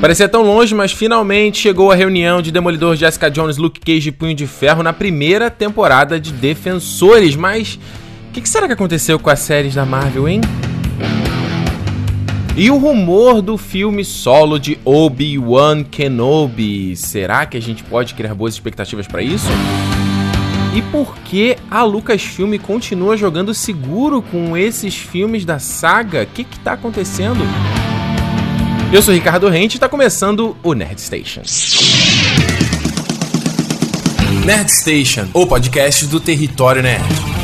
Parecia tão longe, mas finalmente chegou a reunião de Demolidor, Jessica Jones, Luke Cage e Punho de Ferro na primeira temporada de Defensores. Mas o que, que será que aconteceu com as séries da Marvel, hein? E o rumor do filme solo de Obi-Wan Kenobi. Será que a gente pode criar boas expectativas para isso? E por que a Lucasfilm continua jogando seguro com esses filmes da saga? O que está acontecendo? Eu sou Ricardo Rente e está começando o Nerd Station. Nerd Station, o podcast do território nerd.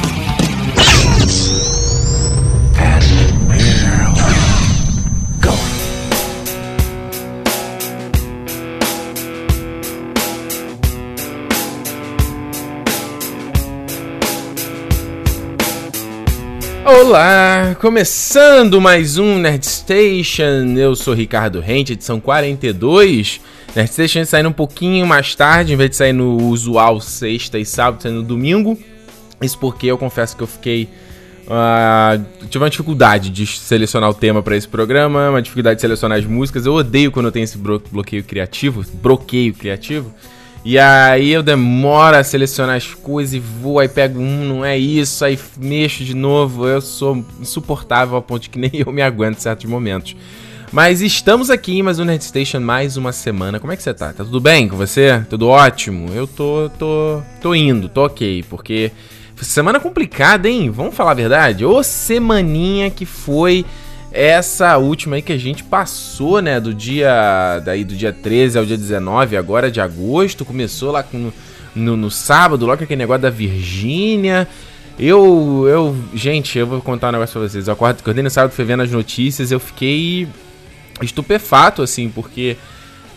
Olá, começando mais um Nerd Station. Eu sou Ricardo Rente, edição 42. Nerd Station saindo um pouquinho mais tarde, em vez de sair no usual sexta e sábado, saindo no domingo. Isso porque eu confesso que eu fiquei. Uh, tive uma dificuldade de selecionar o tema para esse programa, uma dificuldade de selecionar as músicas. Eu odeio quando eu tenho esse bloqueio criativo, bloqueio criativo. E aí eu demoro a selecionar as coisas e vou, aí pego um, não é isso, aí mexo de novo. Eu sou insuportável a ponto que nem eu me aguento em certos momentos. Mas estamos aqui em mais um Nerd Station, mais uma semana. Como é que você tá? Tá tudo bem com você? Tudo ótimo? Eu tô, tô, tô indo, tô ok, porque semana complicada, hein? Vamos falar a verdade? Ô semaninha que foi essa última aí que a gente passou, né, do dia daí do dia 13 ao dia 19, agora de agosto, começou lá com, no, no sábado, logo aquele negócio da Virgínia. Eu, eu, gente, eu vou contar um negócio pra vocês. Eu acordo, acordei no sábado, fui vendo as notícias, eu fiquei estupefato, assim, porque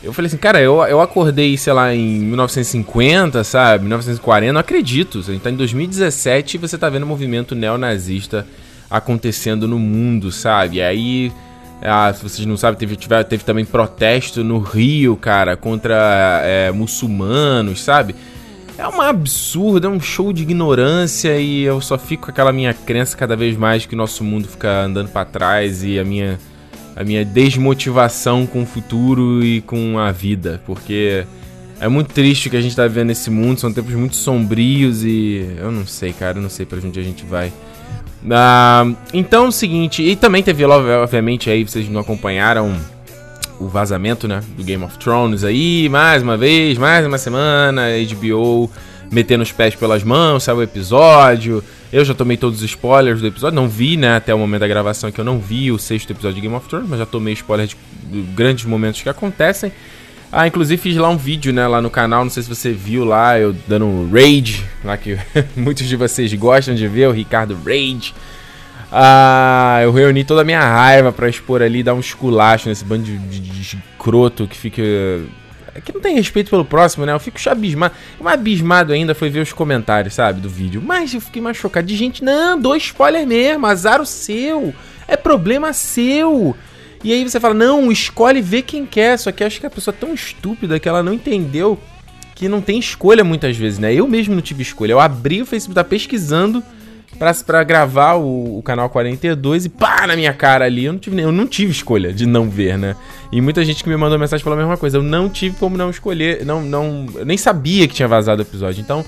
eu falei assim, cara, eu, eu acordei, sei lá, em 1950, sabe, 1940, não acredito. A gente tá em 2017 e você tá vendo o movimento neonazista acontecendo no mundo, sabe? Aí, ah, se vocês não sabem, teve, teve, teve também protesto no Rio, cara, contra é, muçulmanos, sabe? É um absurdo, é um show de ignorância e eu só fico com aquela minha crença cada vez mais que o nosso mundo fica andando para trás e a minha, a minha desmotivação com o futuro e com a vida, porque é muito triste o que a gente tá vendo nesse mundo, são tempos muito sombrios e eu não sei, cara, eu não sei para onde a gente vai. Uh, então é o seguinte, e também teve, obviamente, aí vocês não acompanharam o vazamento, né, do Game of Thrones aí, mais uma vez, mais uma semana, HBO metendo os pés pelas mãos, saiu o episódio. Eu já tomei todos os spoilers do episódio, não vi, né, até o momento da gravação que eu não vi o sexto episódio de Game of Thrones, mas já tomei spoilers de, de grandes momentos que acontecem. Ah, inclusive fiz lá um vídeo, né, lá no canal, não sei se você viu lá, eu dando um rage, lá que muitos de vocês gostam de ver, o Ricardo Rage. Ah, eu reuni toda a minha raiva para expor ali, dar um esculacho nesse bando de, de, de escroto que fica... É que não tem respeito pelo próximo, né? Eu fico abismado. O abismado ainda foi ver os comentários, sabe, do vídeo. Mas eu fiquei mais chocado de gente, não, dois spoiler mesmo, azar o seu. É problema seu. E aí você fala, não, escolhe ver quem quer. Só que acho que a pessoa é tão estúpida que ela não entendeu que não tem escolha muitas vezes, né? Eu mesmo não tive escolha. Eu abri o Facebook, tá pesquisando pra, pra gravar o, o, canal 42 e pá, na minha cara ali. Eu não, tive, eu não tive escolha de não ver, né? E muita gente que me mandou mensagem falou a mesma coisa. Eu não tive como não escolher. Não, não, eu nem sabia que tinha vazado o episódio. Então,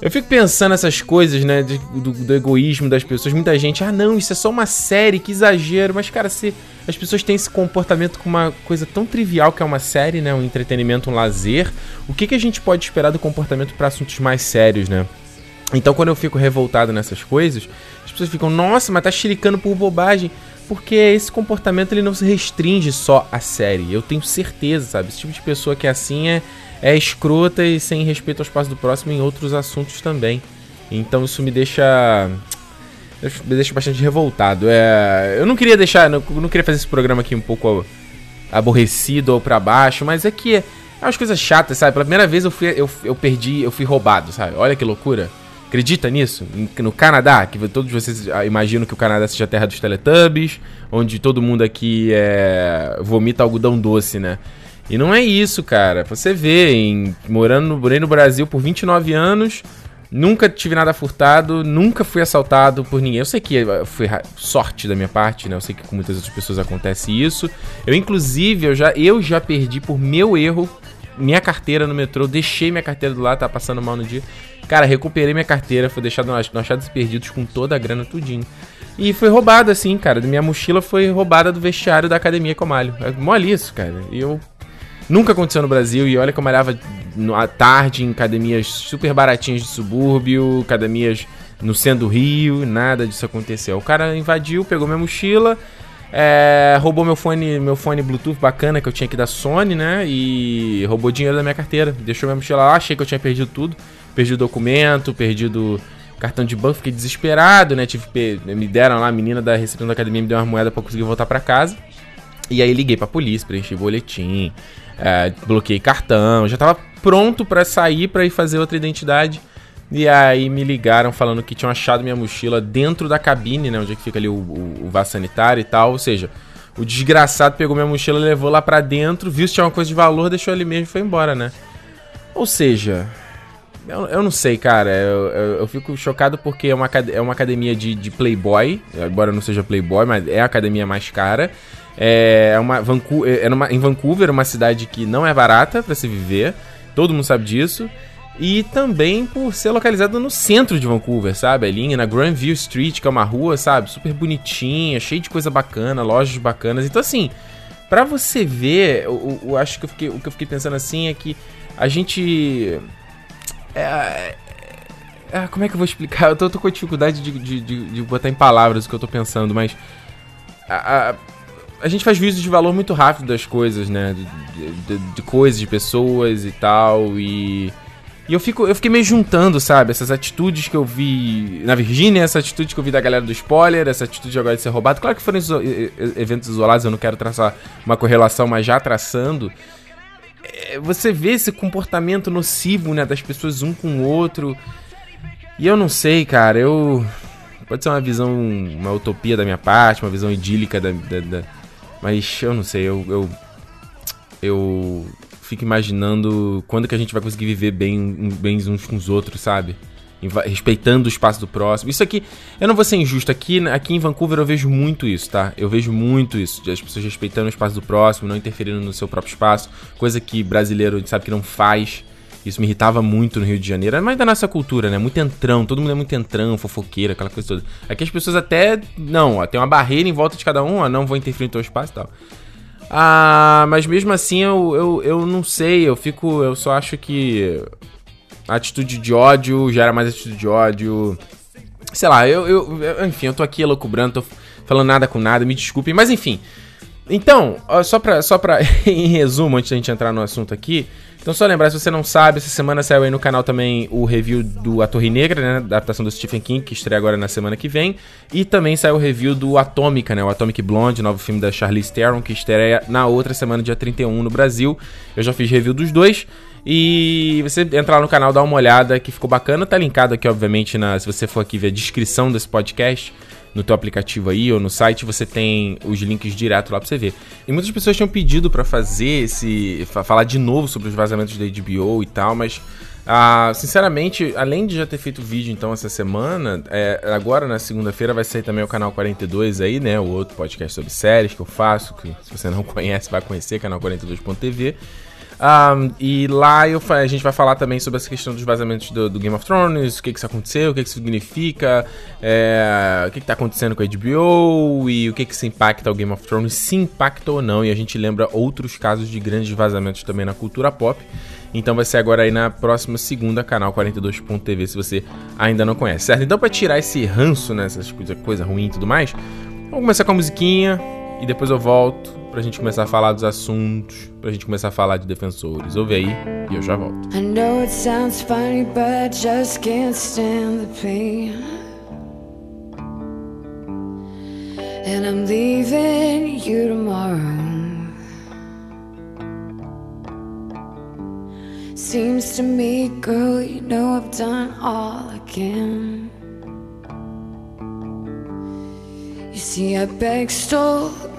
eu fico pensando essas coisas, né? De, do, do, egoísmo das pessoas. Muita gente, ah, não, isso é só uma série, que exagero. Mas, cara, se as pessoas têm esse comportamento com uma coisa tão trivial que é uma série, né? Um entretenimento, um lazer. O que, que a gente pode esperar do comportamento para assuntos mais sérios, né? Então, quando eu fico revoltado nessas coisas, as pessoas ficam, nossa, mas tá xericando por bobagem. Porque esse comportamento ele não se restringe só à série. Eu tenho certeza, sabe? Esse tipo de pessoa que é assim é é escrota e sem respeito ao espaço do próximo em outros assuntos também. Então isso me deixa. Me deixa bastante revoltado. É, eu não queria deixar. Não, não queria fazer esse programa aqui um pouco aborrecido ou para baixo, mas é que é umas coisas chatas, sabe? Pela primeira vez eu fui, eu, eu perdi, eu fui roubado, sabe? Olha que loucura. Acredita nisso? No Canadá, que todos vocês imaginam que o Canadá seja a terra dos Teletubbies, onde todo mundo aqui é, vomita algodão doce, né? E não é isso, cara. Você vê, em, morando no, morei no Brasil por 29 anos, Nunca tive nada furtado, nunca fui assaltado por ninguém. Eu sei que foi sorte da minha parte, né? Eu sei que com muitas outras pessoas acontece isso. Eu, inclusive, eu já, eu já perdi por meu erro minha carteira no metrô. Deixei minha carteira do lado, tá passando mal no dia. Cara, recuperei minha carteira, foi deixado no achados perdidos com toda a grana tudinho. E foi roubado, assim, cara. Minha mochila foi roubada do vestiário da academia que eu malho. É mole isso, cara. E eu. Nunca aconteceu no Brasil. E olha que eu malhava à tarde em academias super baratinhas de subúrbio, academias no centro do Rio. Nada disso aconteceu. O cara invadiu, pegou minha mochila. É, roubou meu fone, meu fone Bluetooth bacana que eu tinha aqui da Sony, né? E roubou dinheiro da minha carteira. Deixou minha mochila lá, achei que eu tinha perdido tudo. Perdi o documento, perdido cartão de banco, fiquei desesperado, né? Tive, me deram lá, a menina da recepção da academia me deu uma moeda para conseguir voltar para casa. E aí liguei pra polícia, preenchi boletim, é, bloqueei cartão, já tava pronto para sair para ir fazer outra identidade. E aí me ligaram falando que tinham achado minha mochila dentro da cabine, né? Onde é que fica ali o, o, o vaso sanitário e tal. Ou seja, o desgraçado pegou minha mochila, levou lá pra dentro, viu se tinha uma coisa de valor, deixou ali mesmo e foi embora, né? Ou seja, eu, eu não sei, cara. Eu, eu, eu, fico chocado porque é uma, é uma academia de, de playboy. Embora não seja playboy, mas é a academia mais cara. É, é uma, Vancouver, é numa, em Vancouver, uma cidade que não é barata para se viver. Todo mundo sabe disso. E também por ser localizada no centro de Vancouver, sabe? Ali na Grandview Street, que é uma rua, sabe? Super bonitinha, cheia de coisa bacana, lojas bacanas. Então, assim, para você ver, eu, eu, acho que eu fiquei, o que eu fiquei pensando assim é que a gente é, é, é, como é que eu vou explicar? Eu tô, tô com dificuldade de, de, de, de, botar em palavras o que eu tô pensando, mas. A, a, a gente faz juízo de valor muito rápido das coisas, né? De, de, coisas, de pessoas e tal. E. E eu, fico, eu fiquei meio juntando, sabe? Essas atitudes que eu vi na Virgínia, essa atitude que eu vi da galera do spoiler, essa atitude agora de ser roubado. Claro que foram iso eventos isolados, eu não quero traçar uma correlação, mas já traçando. É, você vê esse comportamento nocivo, né, das pessoas um com o outro. E eu não sei, cara, eu. Pode ser uma visão, uma utopia da minha parte, uma visão idílica da. da, da... Mas eu não sei, eu, eu. Eu fico imaginando quando que a gente vai conseguir viver bem, uns com os outros, sabe? respeitando o espaço do próximo. Isso aqui, eu não vou ser injusto, aqui, aqui em Vancouver eu vejo muito isso, tá? Eu vejo muito isso, as pessoas respeitando o espaço do próximo, não interferindo no seu próprio espaço, coisa que brasileiro a gente sabe que não faz. Isso me irritava muito no Rio de Janeiro. É mais da nossa cultura, né? Muito entrão, todo mundo é muito entrão, fofoqueira, aquela coisa toda. Aqui as pessoas até. Não, ó, tem uma barreira em volta de cada um, ó, não vou interferir no teu espaço e tal. Ah, mas mesmo assim eu, eu, eu não sei, eu fico. Eu só acho que atitude de ódio gera mais atitude de ódio. Sei lá, eu, eu, enfim, eu tô aqui elocubrando, tô falando nada com nada, me desculpem, mas enfim. Então, só pra, só pra em resumo, antes da gente entrar no assunto aqui, então só lembrar, se você não sabe, essa semana saiu aí no canal também o review do A Torre Negra, né, da adaptação do Stephen King, que estreia agora na semana que vem, e também saiu o review do Atômica, né, o Atomic Blonde, novo filme da Charlize Theron, que estreia na outra semana, dia 31 no Brasil. Eu já fiz review dos dois, e você entrar no canal, dar uma olhada, que ficou bacana. Tá linkado aqui, obviamente, na, se você for aqui ver a descrição desse podcast, no teu aplicativo aí ou no site, você tem os links direto lá pra você ver. E muitas pessoas tinham pedido para fazer esse. falar de novo sobre os vazamentos da HBO e tal, mas. Ah, sinceramente, além de já ter feito vídeo então essa semana, é, agora na segunda-feira vai sair também o canal 42 aí, né? O outro podcast sobre séries que eu faço, que se você não conhece, vai conhecer, canal 42.tv. Um, e lá eu, a gente vai falar também sobre essa questão dos vazamentos do, do Game of Thrones, o que, que isso aconteceu, o que, que isso significa, é, o que, está acontecendo com a HBO e o que, que isso impacta o Game of Thrones, se impacta ou não. E a gente lembra outros casos de grandes vazamentos também na cultura pop. Então vai ser agora aí na próxima segunda, canal 42.tv, se você ainda não conhece, certo? Então, para tirar esse ranço, né, essas coisas coisa ruim e tudo mais, vamos começar com a musiquinha e depois eu volto pra gente começar a falar dos assuntos, pra gente começar a falar de defensores. Ouve aí e eu já volto. I know it sounds funny, but just can't stand the pain. And I'm leaving you tomorrow. Seems to me, girl, you know I've done all I can. You see, I begged, stole,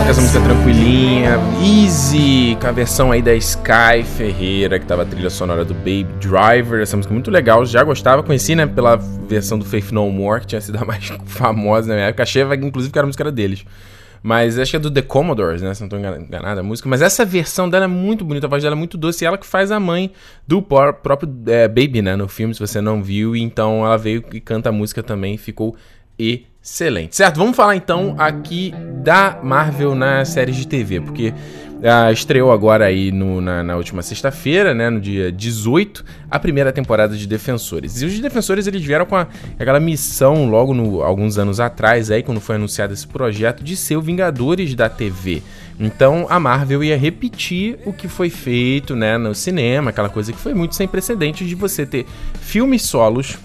com essa música tranquilinha, easy, com a versão aí da Sky Ferreira, que tava a trilha sonora do Baby Driver, essa música muito legal, já gostava, conheci, né, pela versão do Faith No More, que tinha sido a mais famosa na minha época, achei, inclusive, que era a música deles. Mas acho que é do The Commodores, né? Se não tô enganado a música. Mas essa versão dela é muito bonita, a voz dela é muito doce. E ela que faz a mãe do próprio é, Baby, né? No filme, se você não viu. Então ela veio e canta a música também. Ficou excelente. Certo, vamos falar então aqui da Marvel na série de TV, porque uh, estreou agora aí no, na, na, última sexta-feira, né, no dia 18, a primeira temporada de Defensores. E os Defensores eles vieram com a, aquela missão logo no, alguns anos atrás, aí quando foi anunciado esse projeto de ser o Vingadores da TV. Então a Marvel ia repetir o que foi feito, né, no cinema, aquela coisa que foi muito sem precedentes de você ter filmes solos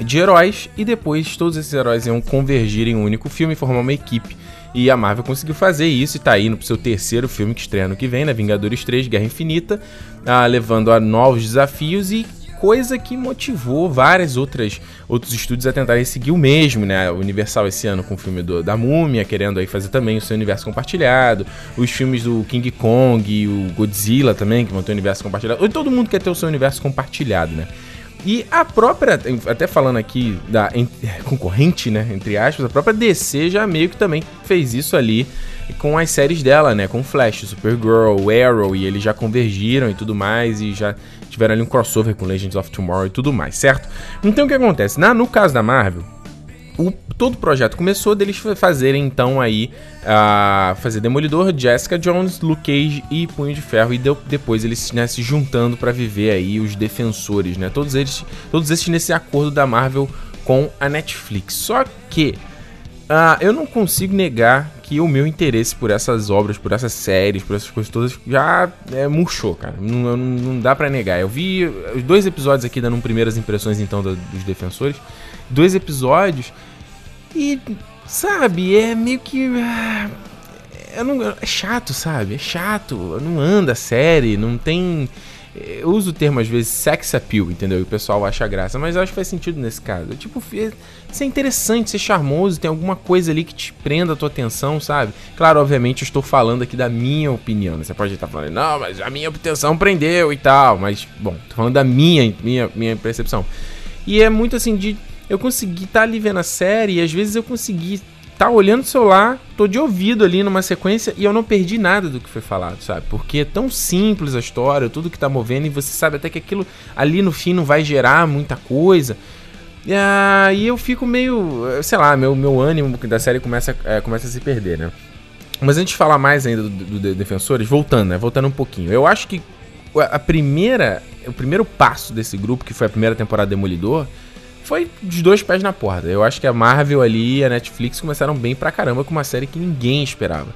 de heróis e depois todos esses heróis iam convergir em um único filme e formar uma equipe. E a Marvel conseguiu fazer isso e tá indo pro seu terceiro filme que estreia no que vem, né? Vingadores 3, Guerra Infinita, ah, levando a novos desafios e coisa que motivou várias outras outros estúdios a tentarem seguir o mesmo, né? Universal esse ano com o filme do, da Múmia, querendo aí fazer também o seu universo compartilhado, os filmes do King Kong e o Godzilla também, que vão ter o universo compartilhado. Todo mundo quer ter o seu universo compartilhado, né? E a própria, até falando aqui da concorrente, né, entre aspas, a própria DC já meio que também fez isso ali com as séries dela, né, com Flash, Supergirl, Arrow, e eles já convergiram e tudo mais, e já tiveram ali um crossover com Legends of Tomorrow e tudo mais, certo? Então o que acontece? Na, no caso da Marvel, o, todo o projeto começou deles fazerem então aí a fazer Demolidor, Jessica Jones, Luke Cage e Punho de Ferro e depois eles né, se juntando para viver aí os defensores, né? Todos eles, todos esses nesse acordo da Marvel com a Netflix. Só que uh, eu não consigo negar que o meu interesse por essas obras, por essas séries, por essas coisas todas já é, murchou, cara. Não, não, não dá para negar. Eu vi os dois episódios aqui dando primeiras impressões então do, dos defensores dois episódios e, sabe, é meio que. É, é chato, sabe? É chato. Não anda a série, não tem. Eu uso o termo às vezes sex appeal, entendeu? E o pessoal acha graça, mas eu acho que faz sentido nesse caso. Tipo, ser interessante, ser charmoso, tem alguma coisa ali que te prenda a tua atenção, sabe? Claro, obviamente eu estou falando aqui da minha opinião. Né? Você pode estar falando, não, mas a minha atenção prendeu e tal. Mas, bom, tô falando da minha, minha, minha percepção. E é muito assim de eu consegui estar tá ali vendo a série e às vezes eu consegui estar tá olhando o celular, tô de ouvido ali numa sequência e eu não perdi nada do que foi falado, sabe? Porque é tão simples a história, tudo que tá movendo e você sabe até que aquilo ali no fim não vai gerar muita coisa. E aí eu fico meio, sei lá, meu, meu ânimo da série começa, é, começa a se perder, né? Mas antes de falar mais ainda do, do, do Defensores, voltando, né? Voltando um pouquinho. Eu acho que a primeira, o primeiro passo desse grupo, que foi a primeira temporada Demolidor, foi dos dois pés na porta. Eu acho que a Marvel ali e a Netflix começaram bem pra caramba com uma série que ninguém esperava.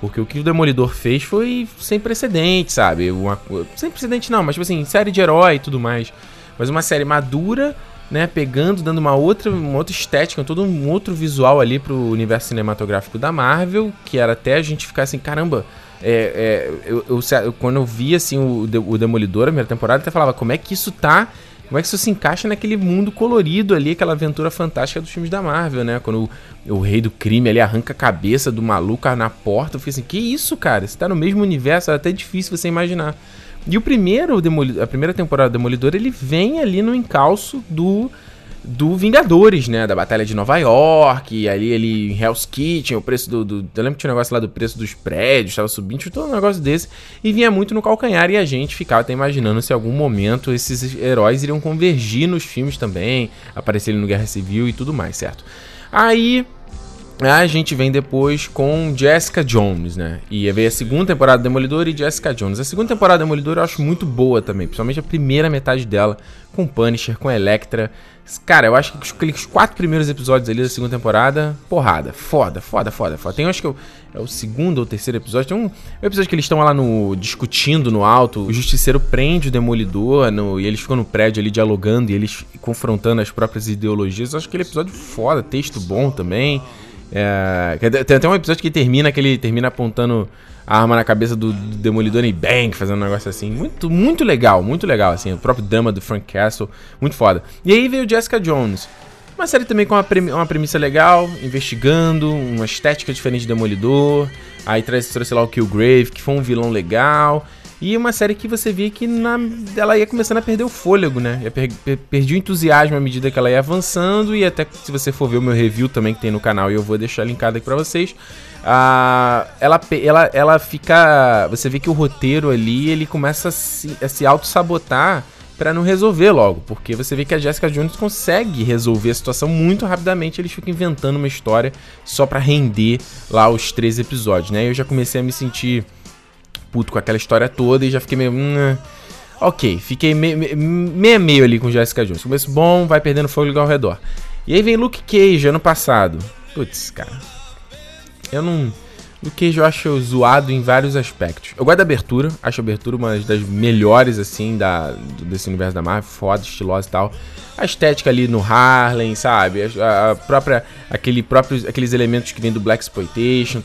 Porque o que o Demolidor fez foi sem precedente, sabe? Uma, sem precedente não, mas tipo assim, série de herói e tudo mais. Mas uma série madura, né? Pegando, dando uma outra, uma outra estética, todo um outro visual ali pro universo cinematográfico da Marvel, que era até a gente ficar assim, caramba. É, é, eu, eu, quando eu vi assim o, o Demolidor, a primeira temporada, até falava, como é que isso tá como é que isso se encaixa naquele mundo colorido ali, aquela aventura fantástica dos filmes da Marvel, né? Quando o, o rei do crime ali arranca a cabeça do maluco na porta, eu fiquei assim, que isso, cara? Você tá no mesmo universo, é até difícil você imaginar. E o primeiro, a primeira temporada do Demolidor, ele vem ali no encalço do do Vingadores, né? Da Batalha de Nova York, ali ele em Hell's Kitchen, o preço do, do, Eu lembro que tinha um negócio lá do preço dos prédios, tava subindo, todo um negócio desse, e vinha muito no calcanhar, e a gente ficava até imaginando se em algum momento esses heróis iriam convergir nos filmes também, aparecerem no Guerra Civil e tudo mais, certo? Aí a gente vem depois com Jessica Jones, né? E veio a segunda temporada do Demolidor e Jessica Jones. A segunda temporada do Demolidor eu acho muito boa também, principalmente a primeira metade dela, com Punisher, com Electra. Cara, eu acho que aqueles quatro primeiros episódios ali da segunda temporada, porrada. Foda, foda, foda, foda. Tem, acho que é o segundo ou terceiro episódio. Tem um, um episódio que eles estão lá no. discutindo no alto. O justiceiro prende o demolidor no, e eles ficam no prédio ali dialogando e eles confrontando as próprias ideologias. Eu acho aquele episódio foda, texto bom também. É, tem até um episódio que termina que ele termina apontando a arma na cabeça do, do Demolidor e bang, fazendo um negócio assim. Muito, muito legal, muito legal, assim. O próprio drama do Frank Castle, muito foda. E aí veio Jessica Jones. Uma série também com uma, premi uma premissa legal, investigando, uma estética diferente de Demolidor. Aí traz, trouxe lá o Killgrave, que foi um vilão legal. E uma série que você via que na, ela ia começando a perder o fôlego, né? Ia per, per, perdi o entusiasmo à medida que ela ia avançando. E até se você for ver o meu review também que tem no canal, e eu vou deixar linkado aqui pra vocês. Ela, ela, ela fica. Você vê que o roteiro ali ele começa a se, se auto-sabotar para não resolver logo, porque você vê que a Jessica Jones consegue resolver a situação muito rapidamente, eles ficam inventando uma história só para render lá os três episódios, né? Eu já comecei a me sentir puto com aquela história toda e já fiquei meio. Hum, ok, fiquei meio, meio, meio ali com Jessica Jones. Começo bom, vai perdendo fogo ao redor. E aí vem Luke Cage ano passado. Putz, cara. Eu não. Luke Cage eu acho zoado em vários aspectos. Eu gosto da abertura, acho a abertura uma das melhores, assim, da, desse universo da Marvel, foda, estilosa e tal. A estética ali no Harlem, sabe? A, a própria. Aquele próprio, aqueles elementos que vêm do Black Exploitation.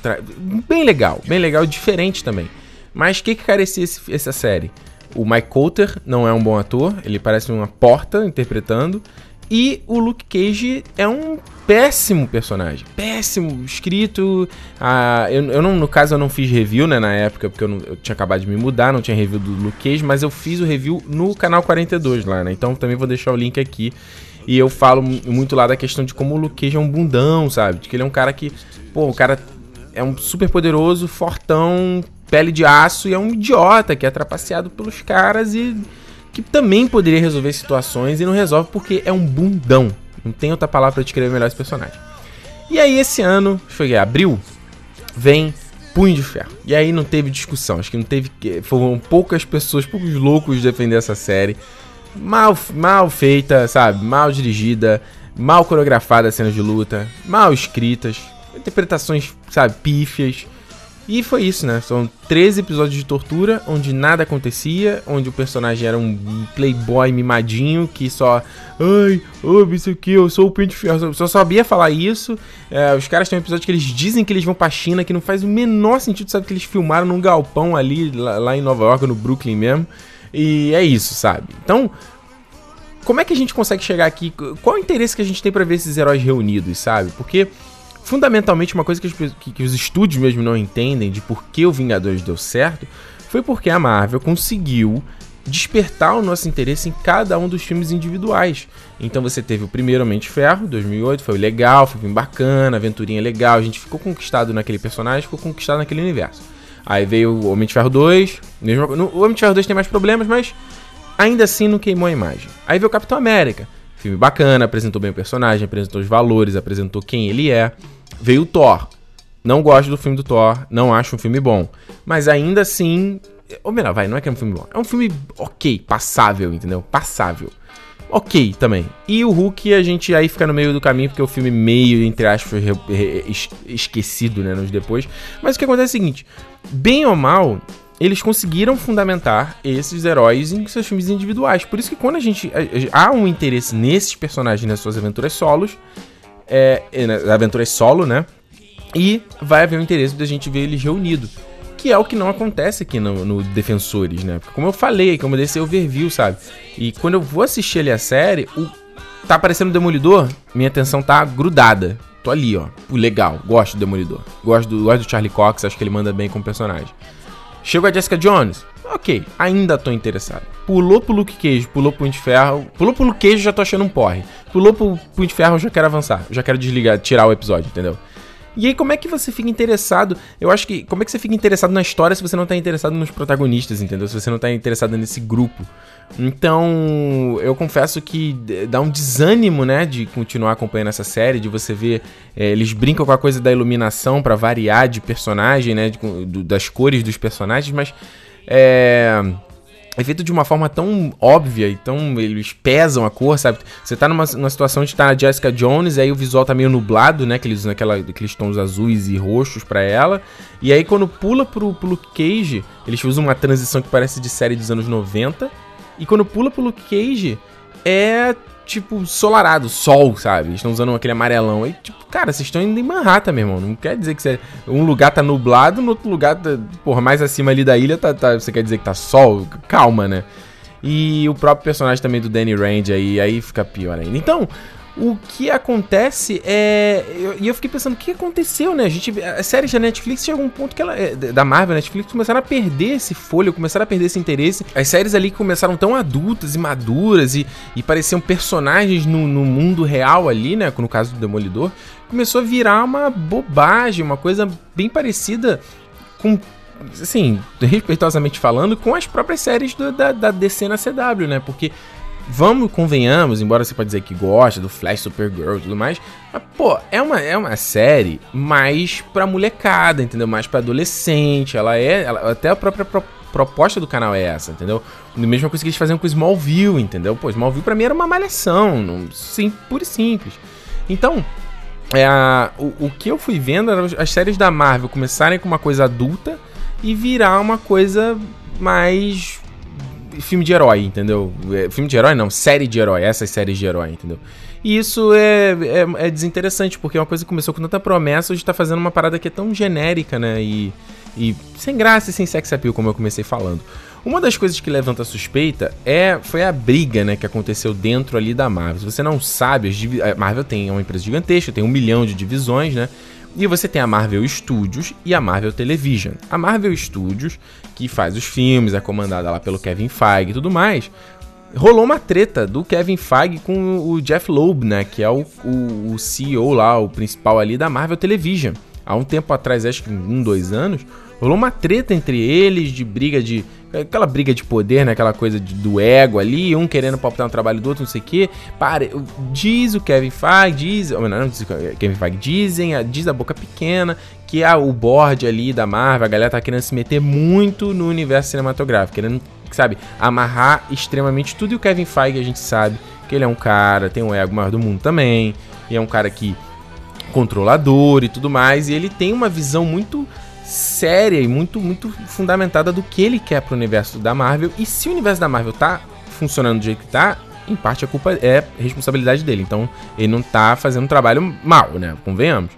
Bem legal, bem legal, diferente também. Mas o que, que carecia esse, essa série? O Mike Coulter não é um bom ator, ele parece uma porta interpretando. E o Luke Cage é um péssimo personagem. Péssimo, escrito. Ah, eu, eu não, no caso, eu não fiz review, né, na época, porque eu, não, eu, tinha acabado de me mudar, não tinha review do Luke Cage, mas eu fiz o review no canal 42 lá, né? Então também vou deixar o link aqui. E eu falo muito lá da questão de como o Luke Cage é um bundão, sabe? De que ele é um cara que, pô, o cara é um super poderoso, fortão, pele de aço e é um idiota que é trapaceado pelos caras e que também poderia resolver situações e não resolve porque é um bundão. Não tem outra palavra para descrever melhor esse personagem. E aí esse ano, foi abril, vem Punho de Ferro. E aí não teve discussão, acho que não teve, foram poucas pessoas, poucos loucos defender essa série. Mal, mal feita, sabe? Mal dirigida, mal coreografada as cenas de luta, mal escritas, interpretações, sabe, pífias. E foi isso, né? São 13 episódios de tortura, onde nada acontecia, onde o personagem era um playboy mimadinho que só. Ai, oh, isso aqui, eu sou o Pente Ferro. Só sabia falar isso. É, os caras têm um episódio que eles dizem que eles vão pra China, que não faz o menor sentido, sabe? Que eles filmaram num galpão ali, lá, lá em Nova York, no Brooklyn mesmo. E é isso, sabe? Então, como é que a gente consegue chegar aqui? Qual o interesse que a gente tem para ver esses heróis reunidos, sabe? Porque fundamentalmente uma coisa que, que, que, os estúdios mesmo não entendem de por que o Vingadores deu certo foi porque a Marvel conseguiu despertar o nosso interesse em cada um dos filmes individuais. Então você teve o primeiro Homem de Ferro, 2008, foi legal, foi bem bacana, aventurinha legal, a gente ficou conquistado naquele personagem, ficou conquistado naquele universo. Aí veio o Homem de Ferro 2, mesmo, no, o Homem de Ferro 2 tem mais problemas, mas ainda assim não queimou a imagem. Aí veio o Capitão América, filme bacana, apresentou bem o personagem, apresentou os valores, apresentou quem ele é. Veio o Thor. Não gosto do filme do Thor, não acho um filme bom. Mas ainda assim. Ou melhor, vai, não é que é um filme bom. É um filme ok, passável, entendeu? Passável. Ok também. E o Hulk, a gente aí fica no meio do caminho, porque o filme meio, entre aspas, esquecido, né, nos depois. Mas o que acontece é o seguinte: bem ou mal, eles conseguiram fundamentar esses heróis em seus filmes individuais. Por isso que quando a gente. Há um interesse nesses personagens nas suas aventuras solos, é, é, aventuras solo, né? E vai haver um interesse da gente ver eles reunidos. Que é o que não acontece aqui no, no Defensores, né? Porque como eu falei, como eu dei esse overview, sabe? E quando eu vou assistir ali a série, o... tá aparecendo o Demolidor, minha atenção tá grudada. Tô ali, ó. Legal, gosto do Demolidor. Gosto do, gosto do Charlie Cox, acho que ele manda bem como personagem. Chegou a Jessica Jones. Ok, ainda tô interessado. Pulou pro Luke Cage, pulou pro Punho Ferro. Pulou pro Luke Cage, já tô achando um porre. Pulou pro Punho de Ferro, já quero avançar. Já quero desligar, tirar o episódio, entendeu? E aí, como é que você fica interessado? Eu acho que. Como é que você fica interessado na história se você não tá interessado nos protagonistas, entendeu? Se você não tá interessado nesse grupo. Então, eu confesso que dá um desânimo, né, de continuar acompanhando essa série, de você ver. É, eles brincam com a coisa da iluminação para variar de personagem, né, de, das cores dos personagens, mas. É é feito de uma forma tão óbvia e tão. Eles pesam a cor, sabe? Você tá numa, numa situação de estar tá na Jessica Jones, e aí o visual tá meio nublado, né? Aqueles, naquela, aqueles tons azuis e roxos para ela. E aí quando pula pro, pro Luke Cage, eles usam uma transição que parece de série dos anos 90. E quando pula pro Luke Cage, é tipo, solarado, sol, sabe? Estão usando aquele amarelão. Aí, tipo, cara, vocês estão indo em Manhattan, meu irmão. Não quer dizer que você, um lugar tá nublado, no outro lugar, tá, porra, mais acima ali da ilha, tá, tá, você quer dizer que tá sol? Calma, né? E o próprio personagem também do Danny Rand aí, aí fica pior ainda. Então, o que acontece é. E eu, fiquei pensando, o que aconteceu, né? A gente. As séries da Netflix chegou um ponto que ela. É, da Marvel, Netflix começaram a perder esse folho, começaram a perder esse interesse. As séries ali começaram tão adultas e maduras e, e pareciam personagens no, no mundo real ali, né? No caso do Demolidor, começou a virar uma bobagem, uma coisa bem parecida com assim, respeitosamente falando, com as próprias séries do, da, da DC na CW, né? Porque vamos, convenhamos, embora você pode dizer que gosta do Flash, Supergirl e tudo mais, mas, pô, é uma, é uma série mais pra molecada, entendeu? Mais pra adolescente, ela é, ela, até a própria pro, proposta do canal é essa, entendeu? A mesma coisa que eles faziam com Smallville, entendeu? Pô, Smallville pra mim era uma malhação, não, sim, pura e simples. Então, é, o, o que eu fui vendo era as séries da Marvel começarem com uma coisa adulta e virar uma coisa mais filme de herói, entendeu? É, filme de herói não, série de herói, essas séries de herói, entendeu? E isso é, é, é desinteressante, porque é uma coisa que começou com tanta promessa, hoje tá fazendo uma parada que é tão genérica, né? E, e sem graça e sem sex appeal, como eu comecei falando. Uma das coisas que levanta suspeita é foi a briga, né, que aconteceu dentro ali da Marvel. Se você não sabe, a Marvel tem uma empresa gigantesca, tem um milhão de divisões, né? E você tem a Marvel Studios e a Marvel Television. A Marvel Studios, que faz os filmes, é comandada lá pelo Kevin Feige e tudo mais, rolou uma treta do Kevin Feige com o Jeff Loeb, né? Que é o, o, o, CEO lá, o principal ali da Marvel Television. Há um tempo atrás, acho que um, dois anos, rolou uma treta entre eles de briga de. Aquela briga de poder, né? Aquela coisa de, do ego ali, um querendo palpitar no trabalho do outro, não sei o quê. Diz o Kevin Feige, diz. Não, não diz o Kevin Feige, dizem, diz a boca pequena que a, o board ali da Marvel, a galera tá querendo se meter muito no universo cinematográfico, querendo sabe, amarrar extremamente tudo. E o Kevin Feige a gente sabe que ele é um cara, tem o ego maior do mundo também, e é um cara que controlador e tudo mais, e ele tem uma visão muito séria e muito muito fundamentada do que ele quer pro universo da Marvel. E se o universo da Marvel tá funcionando do jeito que tá, em parte a culpa é responsabilidade dele. Então, ele não tá fazendo um trabalho mal, né? Convenhamos.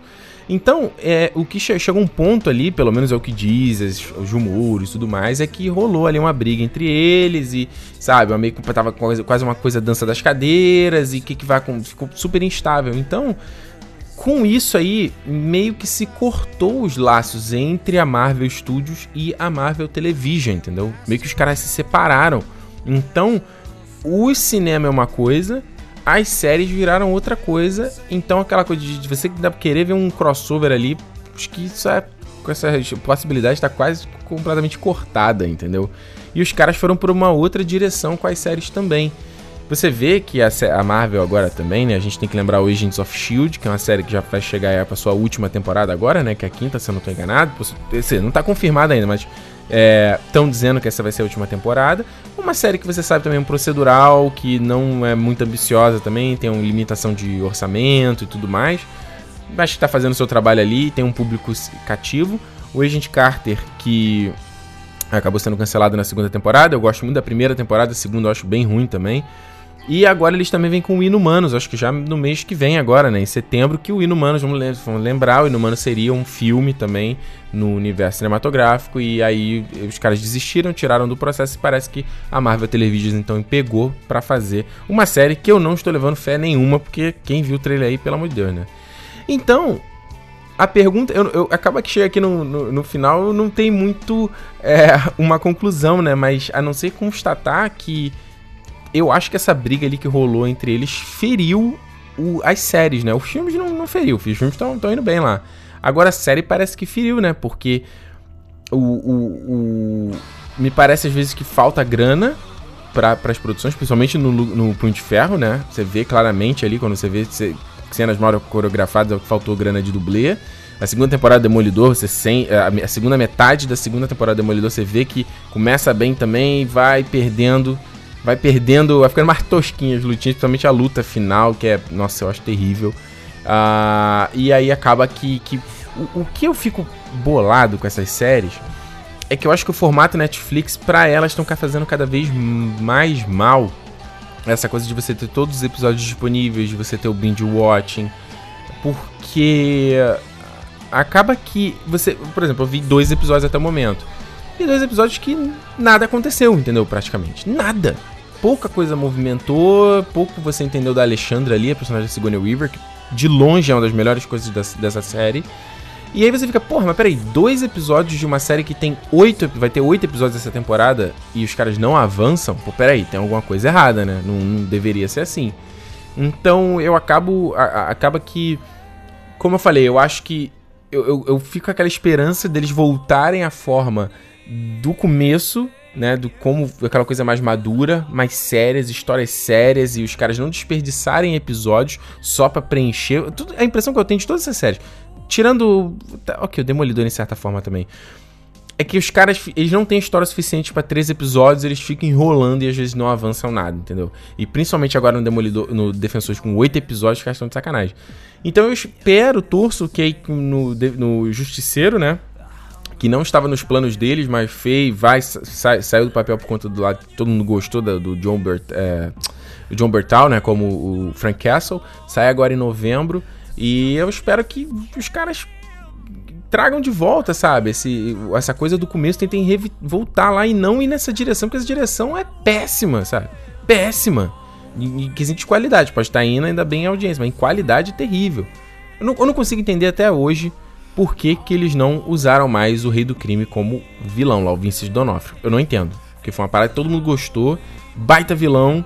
Então, é, o que che chegou um ponto ali, pelo menos é o que diz, os rumores e tudo mais, é que rolou ali uma briga entre eles e, sabe, meio que tava quase uma coisa dança das cadeiras e o que, que vai ficou super instável. Então, com isso aí, meio que se cortou os laços entre a Marvel Studios e a Marvel Television, entendeu? Meio que os caras se separaram. Então, o cinema é uma coisa as séries viraram outra coisa. Então aquela coisa de você querer ver um crossover ali, acho que isso é com essa possibilidade está quase completamente cortada, entendeu? E os caras foram por uma outra direção com as séries também. Você vê que a, a, Marvel agora também, né? A gente tem que lembrar o Agents of Shield, que é uma série que já vai chegar para sua última temporada agora, né? Que é a quinta, se eu não estou enganado. Você, não está confirmado ainda, mas estão é, dizendo que essa vai ser a última temporada. Uma série que você sabe também um procedural, que não é muito ambiciosa também, tem uma limitação de orçamento e tudo mais. Mas que está fazendo o seu trabalho ali, tem um público cativo. O Agent Carter, que acabou sendo cancelado na segunda temporada. Eu gosto muito da primeira temporada, a segunda eu acho bem ruim também. E agora eles também vêm com o Inumanos, acho que já no mês que vem agora, né, em setembro, que o Inumanos, vamos lembrar, o Inumanos seria um filme também no universo cinematográfico, e aí os caras desistiram, tiraram do processo, e parece que a Marvel Television então pegou para fazer uma série que eu não estou levando fé nenhuma, porque quem viu o trailer aí, pelo amor de Deus, né. Então, a pergunta, eu, eu acaba que chega aqui no, no, no, final, não tem muito é, uma conclusão, né, mas a não ser constatar que eu acho que essa briga ali que rolou entre eles feriu o, as séries, né? Os filmes não, não feriu, os filmes estão indo bem lá. Agora a série parece que feriu, né? Porque o, o, o me parece às vezes que falta grana para as produções, principalmente no, no Punho de Ferro, né? Você vê claramente ali, quando você vê cenas mal coreografadas, é faltou grana de dublê. A segunda temporada Demolidor, você sem, a segunda metade da segunda temporada Demolidor, você vê que começa bem também e vai perdendo vai perdendo, vai ficando mais tosquinha as lutinhas, principalmente a luta final, que é, nossa, eu acho terrível. Uh, e aí acaba que, que o, o, que eu fico bolado com essas séries é que eu acho que o formato Netflix, para elas, estão fazendo cada vez mais mal. Essa coisa de você ter todos os episódios disponíveis, de você ter o binge watching, porque acaba que você, por exemplo, eu vi dois episódios até o momento. E dois episódios que nada aconteceu, entendeu? Praticamente. Nada pouca coisa movimentou, pouco você entendeu da Alexandra ali, a personagem da Sigourney Weaver, que de longe é uma das melhores coisas dessa série. E aí você fica, porra, mas peraí, dois episódios de uma série que tem oito, vai ter oito episódios dessa temporada e os caras não avançam? Pô, peraí, tem alguma coisa errada, né? Não, não deveria ser assim. Então eu acabo, a, a, acaba que, como eu falei, eu acho que eu, eu, eu fico com aquela esperança deles voltarem à forma do começo né, do como aquela coisa mais madura, mais sérias, histórias sérias e os caras não desperdiçarem episódios só para preencher. Tudo, a impressão que eu tenho de todas essas séries, tirando, tá, OK, o Demolidor em certa forma também, é que os caras eles não têm história suficiente para três episódios, eles ficam enrolando e às vezes não avançam nada, entendeu? E principalmente agora no Demolidor, no Defensores com oito episódios, os caras estão de sacanagem. Então eu espero, torço que no, no Justiceiro, né? Que não estava nos planos deles, mas fez, vai, sa, saiu do papel por conta do lado. Todo mundo gostou do John, Bert, é, John Bertal, né? Como o Frank Castle. Sai agora em novembro. E eu espero que os caras tragam de volta, sabe? Esse, essa coisa do começo, tentem voltar lá e não ir nessa direção, porque essa direção é péssima, sabe? Péssima. Em, quesito de qualidade. Pode estar indo ainda bem em audiência, mas em qualidade terrível. Eu não, eu não consigo entender até hoje por que, que eles não usaram mais o Rei do Crime como vilão lá, o Vincent D'Onofrio. Eu não entendo. Porque foi uma parada que todo mundo gostou, baita vilão,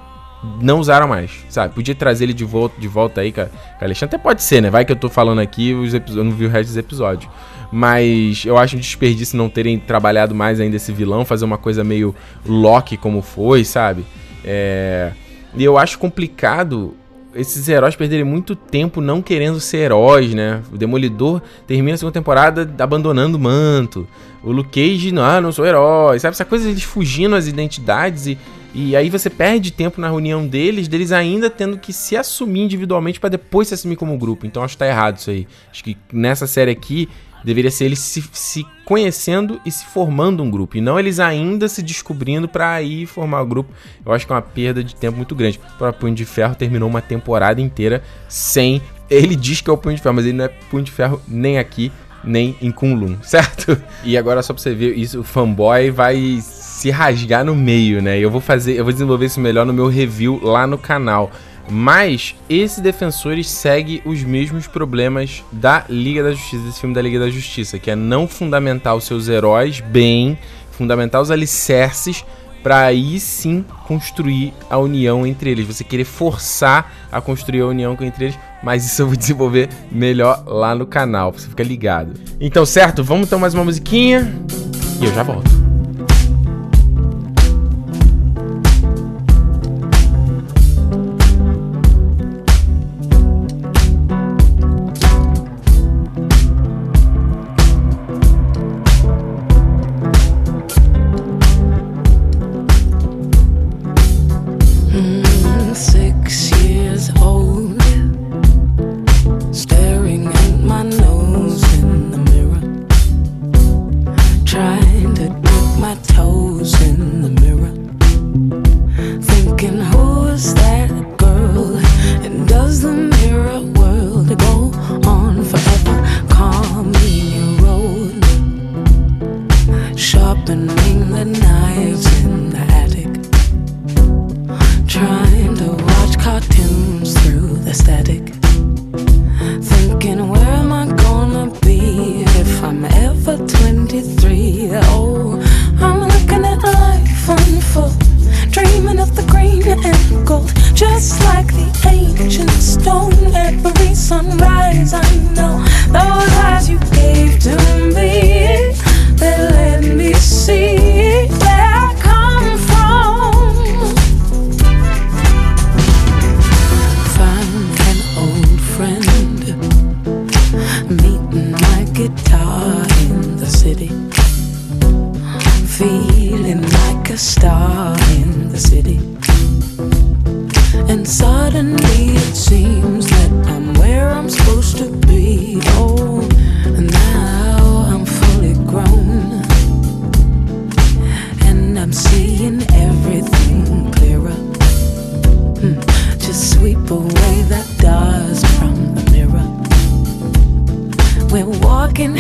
não usaram mais, sabe? Podia trazer ele de volta, de volta aí, cara. Alexandre até pode ser, né? Vai que eu tô falando aqui, os eu não vi o resto dos episódios. Mas eu acho um desperdício não terem trabalhado mais ainda esse vilão, fazer uma coisa meio Loki como foi, sabe? É... E eu acho complicado esses heróis perderem muito tempo não querendo ser heróis, né? O Demolidor termina a segunda temporada abandonando o manto. O Luke Cage, não, ah, não sou herói, sabe? Essa coisa eles fugindo as identidades e, e aí você perde tempo na reunião deles, deles ainda tendo que se assumir individualmente para depois se assumir como grupo. Então acho que tá errado isso aí. Acho que nessa série aqui deveria ser eles se, se conhecendo e se formando um grupo, e não eles ainda se descobrindo para ir formar o um grupo. Eu acho que é uma perda de tempo muito grande. O próprio Punho de Ferro terminou uma temporada inteira sem. Ele diz que é o Punho de Ferro, mas ele não é Punho de Ferro nem aqui, nem em Kunlun, certo? E agora só pra você ver isso, o fanboy vai se rasgar no meio, né? Eu vou fazer, eu vou desenvolver isso melhor no meu review lá no canal. Mas esse Defensores segue os mesmos problemas da Liga da Justiça, desse filme da Liga da Justiça, que é não fundamentar os seus heróis bem, fundamentar os alicerces para aí sim construir a união entre eles. Você querer forçar a construir a união entre eles, mas isso eu vou desenvolver melhor lá no canal, você fica ligado. Então, certo? Vamos então mais uma musiquinha e eu já volto. The away the dust from the mirror. We're walking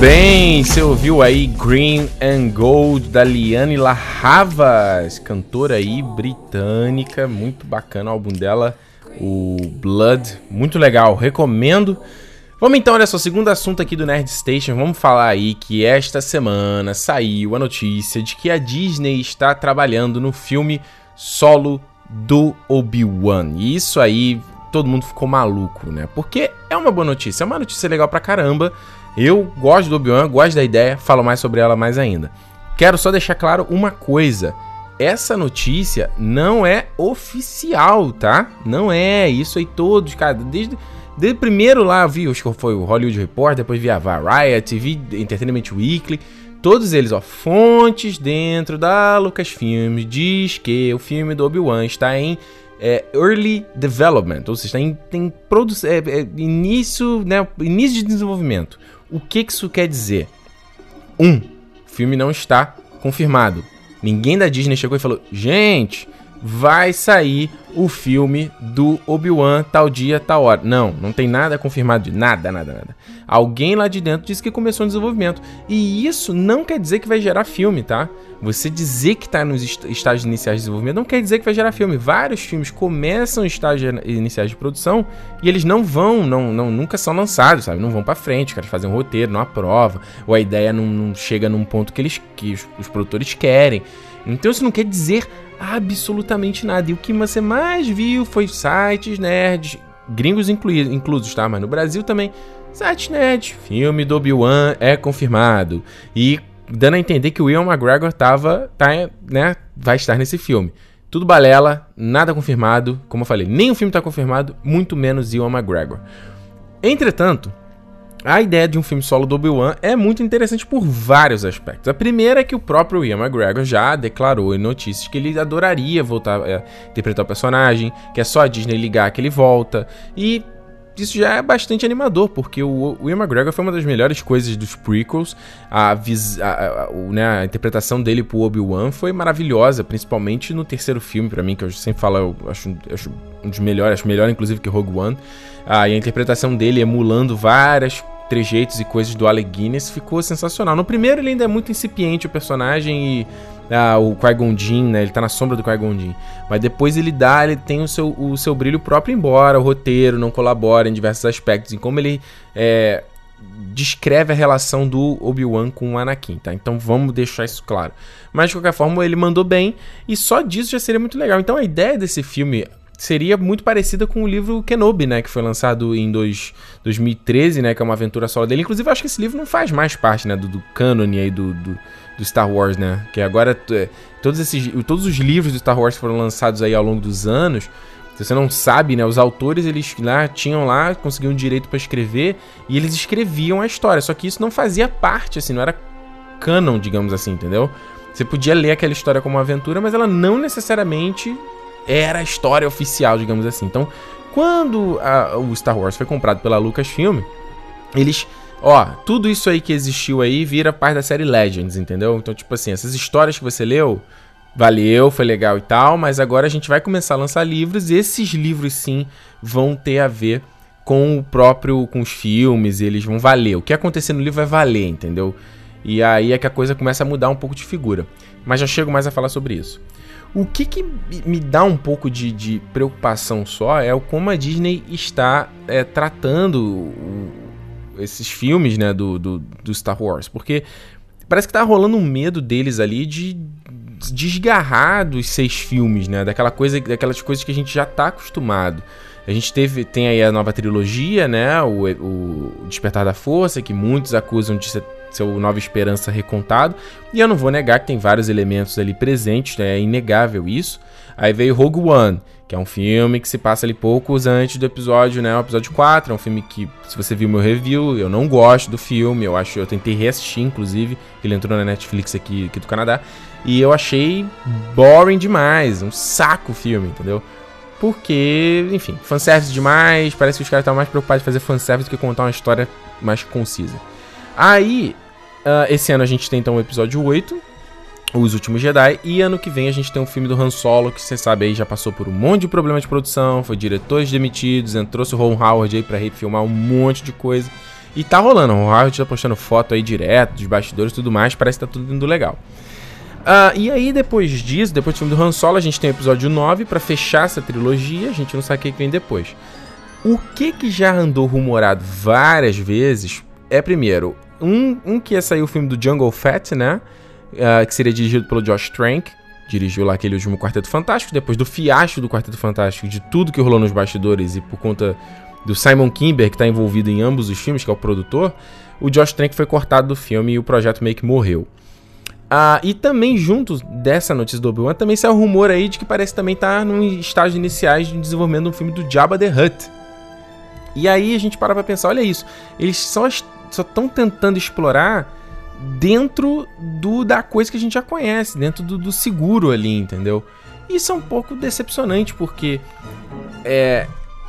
bem, você ouviu aí Green and Gold da Liane La Havas, cantora aí britânica, muito bacana o álbum dela, o Blood, muito legal, recomendo. Vamos então, olha só, segundo assunto aqui do Nerd Station, vamos falar aí que esta semana saiu a notícia de que a Disney está trabalhando no filme solo do Obi-Wan. E isso aí, todo mundo ficou maluco, né? Porque é uma boa notícia, é uma notícia legal pra caramba. Eu gosto do Obi-Wan, gosto da ideia, falo mais sobre ela mais ainda. Quero só deixar claro uma coisa. Essa notícia não é oficial, tá? Não é. Isso aí todos, cara, desde, desde primeiro lá, vi, acho que foi o Hollywood Report, depois vi a Variety, vi Entertainment Weekly. Todos eles, ó, fontes dentro da Lucasfilm diz que o filme do Obi-Wan está em é, early development, ou seja, está em, tem é, é, início, né, início de desenvolvimento. O que, isso quer dizer? Um, o filme não está confirmado. Ninguém da Disney chegou e falou: gente, vai sair o filme do Obi-Wan tal dia, tal hora. Não, não tem nada confirmado de nada, nada, nada. Alguém lá de dentro disse que começou o desenvolvimento. E isso não quer dizer que vai gerar filme, tá? Você dizer que está nos estágios iniciais de desenvolvimento não quer dizer que vai gerar filme. Vários filmes começam estágios iniciais de produção e eles não vão, não, não nunca são lançados, sabe? Não vão para frente, querem fazer um roteiro, não aprova, ou a ideia não, não chega num ponto que eles que os produtores querem. Então isso não quer dizer absolutamente nada. E o que você mais viu foi sites nerds, gringos incluídos, tá? Mas no Brasil também, sites nerds, filme do Obi-Wan é confirmado. E dando a entender que o Ian McGregor tava, tá, né, vai estar nesse filme. Tudo balela, nada confirmado. Como eu falei, nem o filme está confirmado, muito menos Ian McGregor. Entretanto, a ideia de um filme solo do Obi-Wan é muito interessante por vários aspectos. A primeira é que o próprio Ian McGregor já declarou em notícias que ele adoraria voltar a interpretar o personagem, que é só a Disney ligar que ele volta. E isso já é bastante animador, porque o, Ian McGregor foi uma das melhores coisas dos prequels. A, vis, a, a, o, né, a interpretação dele pro Obi-Wan foi maravilhosa, principalmente no terceiro filme, para mim, que eu sempre falo, eu acho, eu acho um dos melhores, acho melhor inclusive que Rogue One. Ah, e a interpretação dele emulando várias trejeitos e coisas do Alec Guinness ficou sensacional. No primeiro ele ainda é muito incipiente o personagem e ah, o Qui-Gon Jinn, né? Ele tá na sombra do Qui-Gon Jinn. Mas depois ele dá, ele tem o seu, o seu brilho próprio embora, o roteiro não colabora em diversos aspectos, em como ele é, descreve a relação do Obi-Wan com o Anakin, tá? Então vamos deixar isso claro. Mas de qualquer forma, ele mandou bem e só disso já seria muito legal. Então a ideia desse filme seria muito parecida com o livro Kenobi, né, que foi lançado em dois, 2013, né, que é uma aventura solo dele. Inclusive, eu acho que esse livro não faz mais parte, né, do, do canon aí do, do, do, Star Wars, né, que agora é, todos esses, todos os livros do Star Wars foram lançados aí ao longo dos anos. Se você não sabe, né, os autores eles lá tinham lá, conseguiam direito para escrever e eles escreviam a história, só que isso não fazia parte, assim, não era canon, digamos assim, entendeu? Você podia ler aquela história como uma aventura, mas ela não necessariamente era a história oficial, digamos assim. Então, quando a, o Star Wars foi comprado pela Lucasfilm, eles Ó, tudo isso aí que existiu aí vira parte da série Legends, entendeu? Então, tipo assim, essas histórias que você leu, valeu, foi legal e tal, mas agora a gente vai começar a lançar livros e esses livros sim vão ter a ver com o próprio, com os filmes, eles vão valer. O que acontecer no livro vai valer, entendeu? E aí é que a coisa começa a mudar um pouco de figura. Mas já chego mais a falar sobre isso. O que, que me dá um pouco de, de, preocupação só é o como a Disney está é, tratando o, esses filmes né, do, do, do, Star Wars. Porque parece que tá rolando um medo deles ali de desgarrar dos seis filmes, né? Daquela coisa, daquelas coisas que a gente já tá acostumado. A gente teve, tem aí a nova trilogia, né? O, o Despertar da Força, que muitos acusam de ser seu Nova Esperança recontado. E eu não vou negar que tem vários elementos ali presentes, né? é inegável isso. Aí veio Rogue One, que é um filme que se passa ali poucos antes do episódio, né? O episódio 4. É um filme que, se você viu meu review, eu não gosto do filme. Eu acho, eu tentei reassistir, inclusive. Ele entrou na Netflix aqui, aqui do Canadá. E eu achei boring demais. Um saco o filme, entendeu? Porque, enfim, fanservice demais. Parece que os caras estavam mais preocupados em fazer fanservice do que contar uma história mais concisa. Aí, uh, esse ano a gente tem então o episódio 8, Os Últimos Jedi, e ano que vem a gente tem um filme do Han Solo, que você sabe aí já passou por um monte de problema de produção, foi diretores demitidos, entrou-se o Ron Howard aí pra refilmar um monte de coisa. E tá rolando, o Howard tá postando foto aí direto, dos bastidores e tudo mais, parece que tá tudo indo legal. Uh, e aí, depois disso, depois do filme do Han Solo, a gente tem o episódio 9 para fechar essa trilogia, a gente não sabe o que vem depois. O que que já andou rumorado várias vezes é, primeiro, um, um que ia sair o filme do Jungle Fett, né? Uh, que seria dirigido pelo Josh Trank, dirigiu lá aquele último Quarteto Fantástico, depois do fiasco do Quarteto Fantástico, de tudo que rolou nos bastidores e por conta do Simon Kimber, que está envolvido em ambos os filmes, que é o produtor, o Josh Trank foi cortado do filme e o projeto meio que morreu. Ah, e também, junto dessa notícia do Obi-Wan, também saiu um rumor aí de que parece também estar tá no estágio iniciais de desenvolvimento de um filme do Jabba the Hutt. E aí a gente para pra pensar, olha isso, eles só estão tentando explorar dentro do da coisa que a gente já conhece, dentro do, do seguro ali, entendeu? Isso é um pouco decepcionante, porque é,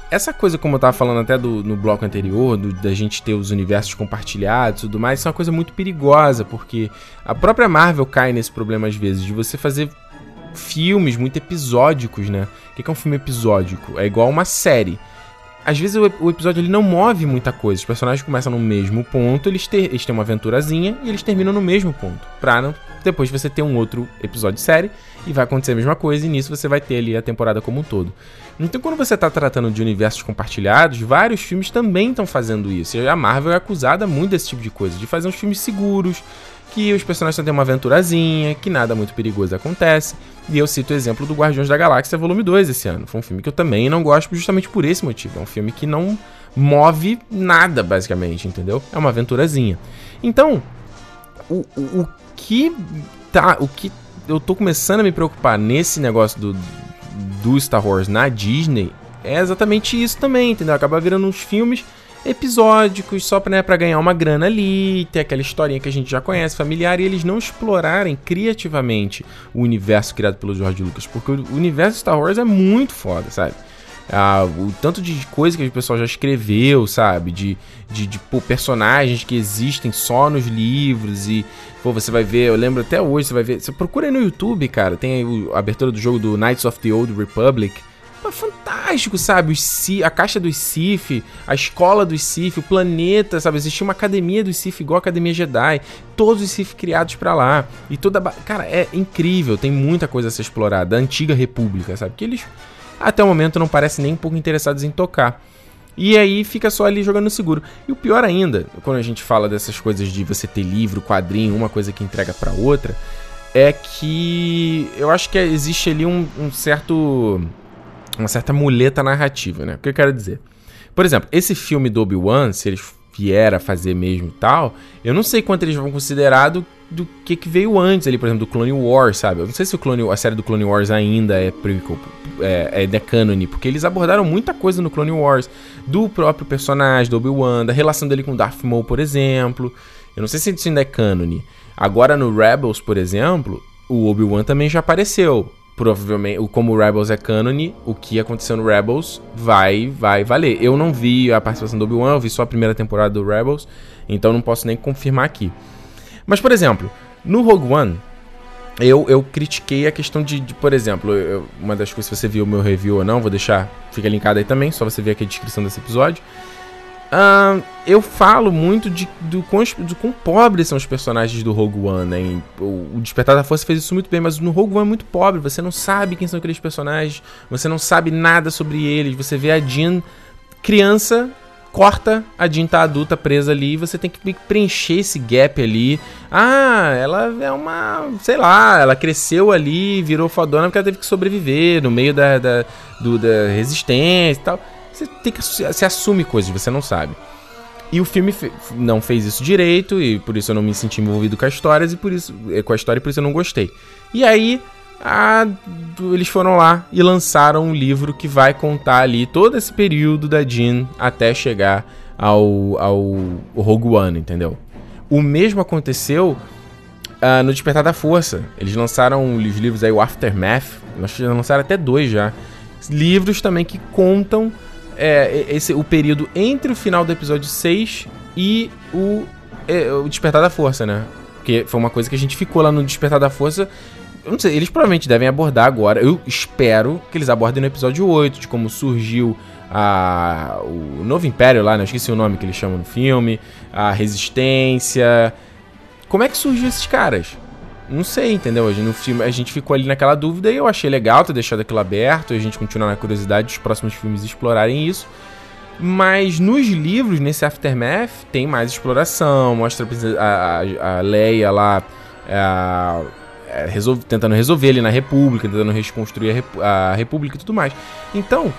essa coisa, como eu tava falando até do, no bloco anterior, do, da gente ter os universos compartilhados e tudo mais, isso é uma coisa muito perigosa, porque a própria Marvel cai nesse problema às vezes, de você fazer filmes muito episódicos, né? O que é um filme episódico? É igual uma série às vezes o, o, episódio ele não move muita coisa. Os personagens começam no mesmo ponto, eles, ter, eles têm uma aventurazinha e eles terminam no mesmo ponto. Pra não, depois você ter um outro episódio de série e vai acontecer a mesma coisa e nisso você vai ter ali a temporada como um todo. Então quando você tá tratando de universos compartilhados, vários filmes também estão fazendo isso. E a Marvel é acusada muito desse tipo de coisa, de fazer uns filmes seguros, que os personagens têm uma aventurazinha, que nada muito perigoso acontece. E eu cito o exemplo do Guardiões da Galáxia Volume 2 esse ano. Foi um filme que eu também não gosto justamente por esse motivo. É um filme que não move nada, basicamente, entendeu? É uma aventurazinha. Então, o, o, o que tá. O que eu tô começando a me preocupar nesse negócio do, do Star Wars na Disney é exatamente isso também, entendeu? Acaba virando uns filmes episódicos, só pra, né, pra ganhar uma grana ali, ter aquela historinha que a gente já conhece, familiar, e eles não explorarem criativamente o universo criado pelo George Lucas, porque o universo Star Wars é muito foda, sabe? Ah, o tanto de coisa que o pessoal já escreveu, sabe? De, de, de pô, personagens que existem só nos livros e pô, você vai ver, eu lembro até hoje, você vai ver. Você procura aí no YouTube, cara, tem a abertura do jogo do Knights of the Old Republic fantástico, sabe? A caixa dos Sith, a escola dos Sith, o planeta, sabe? Existia uma academia dos Sith igual a Academia Jedi. Todos os Sith criados para lá. E toda. Cara, é incrível. Tem muita coisa a ser explorada. A antiga República, sabe? Que eles, até o momento, não parecem nem um pouco interessados em tocar. E aí fica só ali jogando seguro. E o pior ainda, quando a gente fala dessas coisas de você ter livro, quadrinho, uma coisa que entrega para outra, é que eu acho que existe ali um, um certo uma certa muleta narrativa, né? O que eu quero dizer? Por exemplo, esse filme do Obi-Wan, se eles vier a fazer mesmo e tal, eu não sei quanto eles vão considerar do, do que, que veio antes ali, por exemplo, do Clone Wars, sabe? Eu não sei se o Clone, a série do Clone Wars ainda é prequel, é, é canon, porque eles abordaram muita coisa no Clone Wars, do próprio personagem, do Obi-Wan, da relação dele com Darth Maul, por exemplo. Eu não sei se isso ainda é canon. Agora no Rebels, por exemplo, o Obi-Wan também já apareceu provavelmente, como o Rebels é canon, o que aconteceu no Rebels vai vai valer. Eu não vi a participação do Obi-Wan, eu vi só a primeira temporada do Rebels, então não posso nem confirmar aqui. Mas, por exemplo, no Rogue One, eu, eu critiquei a questão de, de por exemplo, eu, uma das coisas, se você viu o meu review ou não, vou deixar, fica linkado aí também, só você ver aqui a descrição desse episódio. Uh, eu falo muito de, do, quão, do quão pobres são os personagens do Rogue One, né? O, Despertar da Força fez isso muito bem, mas no Rogue One é muito pobre. Você não sabe quem são aqueles personagens, você não sabe nada sobre eles. Você vê a Jean criança, corta, a Jean tá adulta presa ali, você tem que preencher esse gap ali. Ah, ela é uma. sei lá, ela cresceu ali, virou fodona porque ela teve que sobreviver no meio da, da, do, da resistência e tal. Você tem que se assume coisas que você não sabe. E o filme fe não fez isso direito, e por isso eu não me senti envolvido com as histórias, e por isso, eh, com a história, e por isso eu não gostei. E aí, a, eles foram lá e lançaram um livro que vai contar ali todo esse período da Jean até chegar ao, ao, ao Rogue One, entendeu? O mesmo aconteceu uh, no Despertar da Força. Eles lançaram os livros aí, o Aftermath, nós lançaram até dois já. Livros também que contam é, esse, o período entre o final do episódio 6 e o, é, o Despertar da Força, né? Porque foi uma coisa que a gente ficou lá no Despertar da Força Eu não sei, eles provavelmente devem abordar agora. Eu espero que eles abordem no episódio 8, de como surgiu a, o novo império lá, né? Eu esqueci o nome que eles chamam no filme. A resistência. Como é que surgiu esses caras? Não sei, entendeu? No filme a gente ficou ali naquela dúvida e eu achei legal ter deixado aquilo aberto e a gente continuar na curiosidade dos próximos filmes explorarem isso. Mas nos livros, nesse Aftermath, tem mais exploração, mostra a, a, a Leia lá a, é, resolve, tentando resolver ali na República, tentando reconstruir a, Repu a República e tudo mais. Então,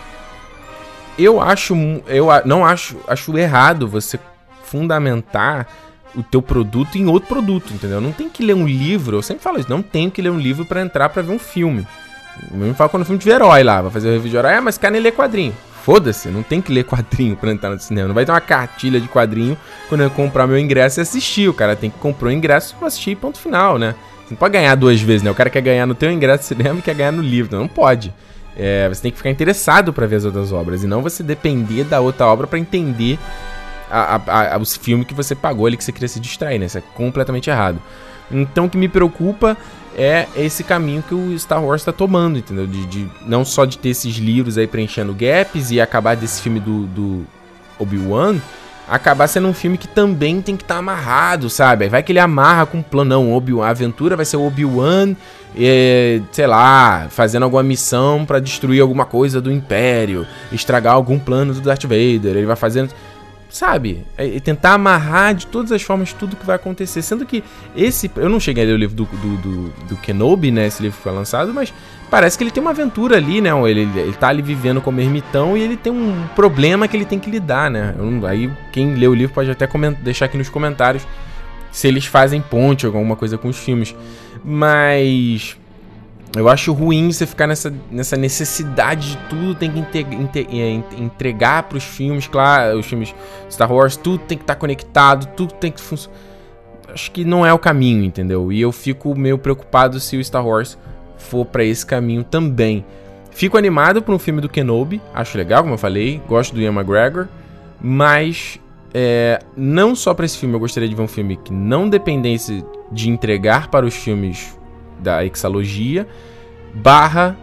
eu acho, eu não acho, acho errado você fundamentar o teu produto em outro produto, entendeu? Não tem que ler um livro, eu sempre falo isso, não tem que ler um livro para entrar para ver um filme. Eu me falo quando o filme tiver herói lá, vai fazer o review de herói, ah, mas quer nem ler quadrinho. Foda-se, não tem que ler quadrinho pra entrar no cinema. Não vai ter uma cartilha de quadrinho quando eu comprar meu ingresso e assistir. O cara tem que comprar o ingresso pra assistir ponto final, né? Você não pode ganhar duas vezes, né? O cara quer ganhar no teu ingresso de cinema e quer ganhar no livro. Não, não pode. É, você tem que ficar interessado para ver as outras obras e não você depender da outra obra para entender a, a, a, os filmes que você pagou ali que você queria se distrair, né? Isso é completamente errado. Então o que me preocupa é esse caminho que o Star Wars está tomando, entendeu? De, de, não só de ter esses livros aí preenchendo gaps e acabar desse filme do, do Obi-Wan acabar sendo um filme que também tem que estar tá amarrado, sabe? Vai que ele amarra com um plano, não, Obi-Wan, a aventura vai ser o Obi-Wan, é, sei lá, fazendo alguma missão para destruir alguma coisa do Império, estragar algum plano do Darth Vader, ele vai fazendo sabe? É, tentar amarrar de todas as formas tudo que vai acontecer. Sendo que esse. Eu não cheguei a ler o livro do, do, do, do Kenobi, né? Esse livro que foi lançado, mas parece que ele tem uma aventura ali, né? Ele, ele tá ali vivendo como ermitão e ele tem um problema que ele tem que lidar, né? Aí quem lê o livro pode até deixar aqui nos comentários se eles fazem ponte ou alguma coisa com os filmes. Mas eu acho ruim você ficar nessa, nessa necessidade de tudo tem que é, entregar para os filmes, claro, os filmes Star Wars, tudo tem que estar tá conectado, tudo tem que funcionar. Acho que não é o caminho, entendeu? E eu fico meio preocupado se o Star Wars for para esse caminho também. Fico animado por um filme do Kenobi, acho legal, como eu falei, gosto do Ian McGregor, mas é, não só para esse filme, eu gostaria de ver um filme que não dependesse de entregar para os filmes da exalogia, barra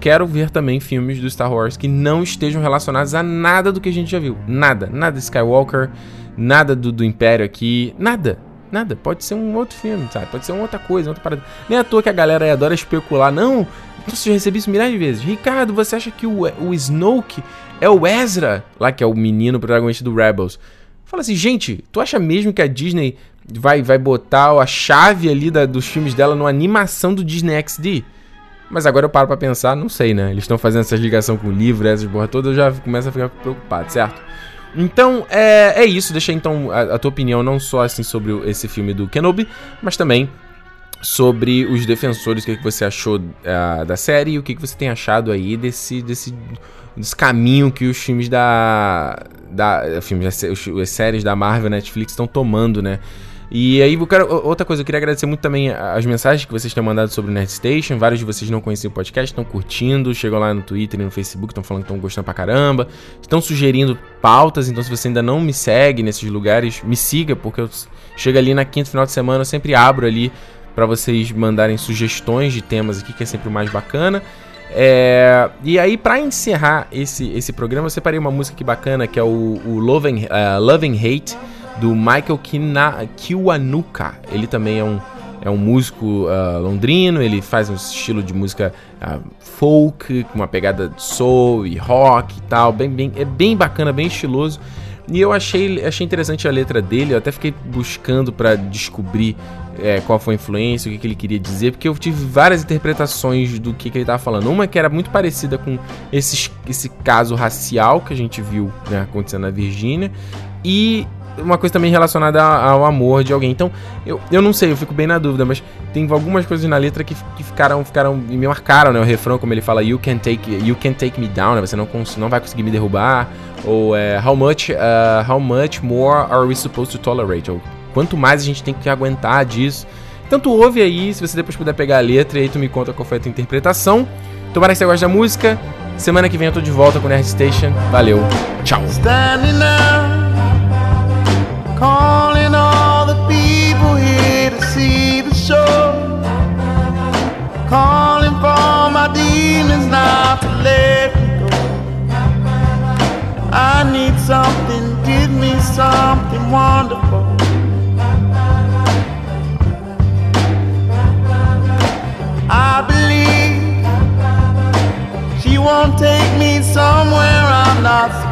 quero ver também filmes do Star Wars que não estejam relacionados a nada do que a gente já viu. Nada, nada Skywalker, nada do, do Império aqui, nada. Nada, pode ser um outro filme, sabe? Pode ser uma outra coisa, outra parada. Nem à toa que a galera adora especular. Não, então você já recebi isso milhares de vezes. Ricardo, você acha que o, o Snoke é o Ezra? Lá que é o menino protagonista do Rebels. Fala assim, gente, tu acha mesmo que a Disney vai, vai botar a chave ali da, dos filmes dela numa animação do Disney XD. Mas agora eu paro pra pensar, não sei, né? Eles estão fazendo essas ligações com o livro, essas porra toda, eu já começo a ficar preocupado, certo? Então, é, é isso. Deixa então a, a tua opinião não só assim sobre esse filme do Kenobi, mas também sobre os defensores, o que, que você achou uh, da série e o que, que você tem achado aí desse, desse, desse caminho que os filmes da. da filmes, as, as séries da Marvel Netflix estão tomando, né? E aí, quero, outra coisa, eu queria agradecer muito também as mensagens que vocês têm mandado sobre o Nerd Station. Vários de vocês não conheciam o podcast, estão curtindo, chegam lá no Twitter e no Facebook, estão falando que estão gostando pra caramba, estão sugerindo pautas. Então, se você ainda não me segue nesses lugares, me siga, porque eu chego ali na quinta final de semana, eu sempre abro ali para vocês mandarem sugestões de temas aqui, que é sempre o mais bacana. É, e aí, para encerrar esse, esse programa, eu separei uma música aqui bacana que é o, o Love, and, uh, Love and Hate do Michael Kina Kiwanuka. Ele também é um, é um músico uh, londrino, ele faz um estilo de música uh, folk, com uma pegada de soul e rock e tal, bem, bem, é bem bacana, bem estiloso. E eu achei, achei interessante a letra dele, eu até fiquei buscando para descobrir é, qual foi a influência, o que, que, ele queria dizer, porque eu tive várias interpretações do que, que ele estava falando. Uma que era muito parecida com esse, esse caso racial que a gente viu né, acontecendo na Virgínia, e uma coisa também relacionada ao amor de alguém. Então, eu, eu não sei, eu fico bem na dúvida, mas tem algumas coisas na letra que, que ficaram, ficaram me marcaram, né? O refrão, como ele fala, you can take, you can take me down, né? Você não, não vai conseguir me derrubar. Ou é, how much, uh, how much more are we supposed to tolerate? Ou quanto mais a gente tem que aguentar disso. Então ouve aí, se você depois puder pegar a letra e aí tu me conta qual foi a tua interpretação. Tomara que você goste da música. Semana que vem eu tô de volta com o Nerd Station. Valeu, tchau. calling all the people here to see the show. Calling for my demons not to let me go. I need something, give me something wonderful. I believe she won't take me somewhere I'm not.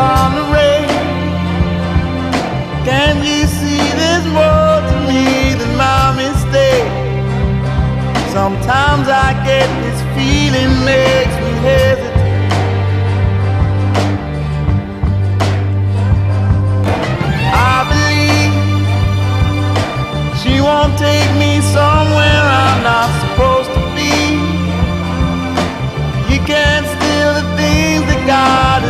Supposed to tolerate? Can't you see there's more to me than my mistake? Sometimes I get this feeling makes me hesitate. I believe she won't take me somewhere I'm not supposed to be. You can't steal the things that God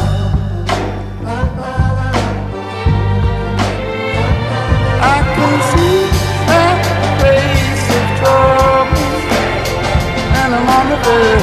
I'm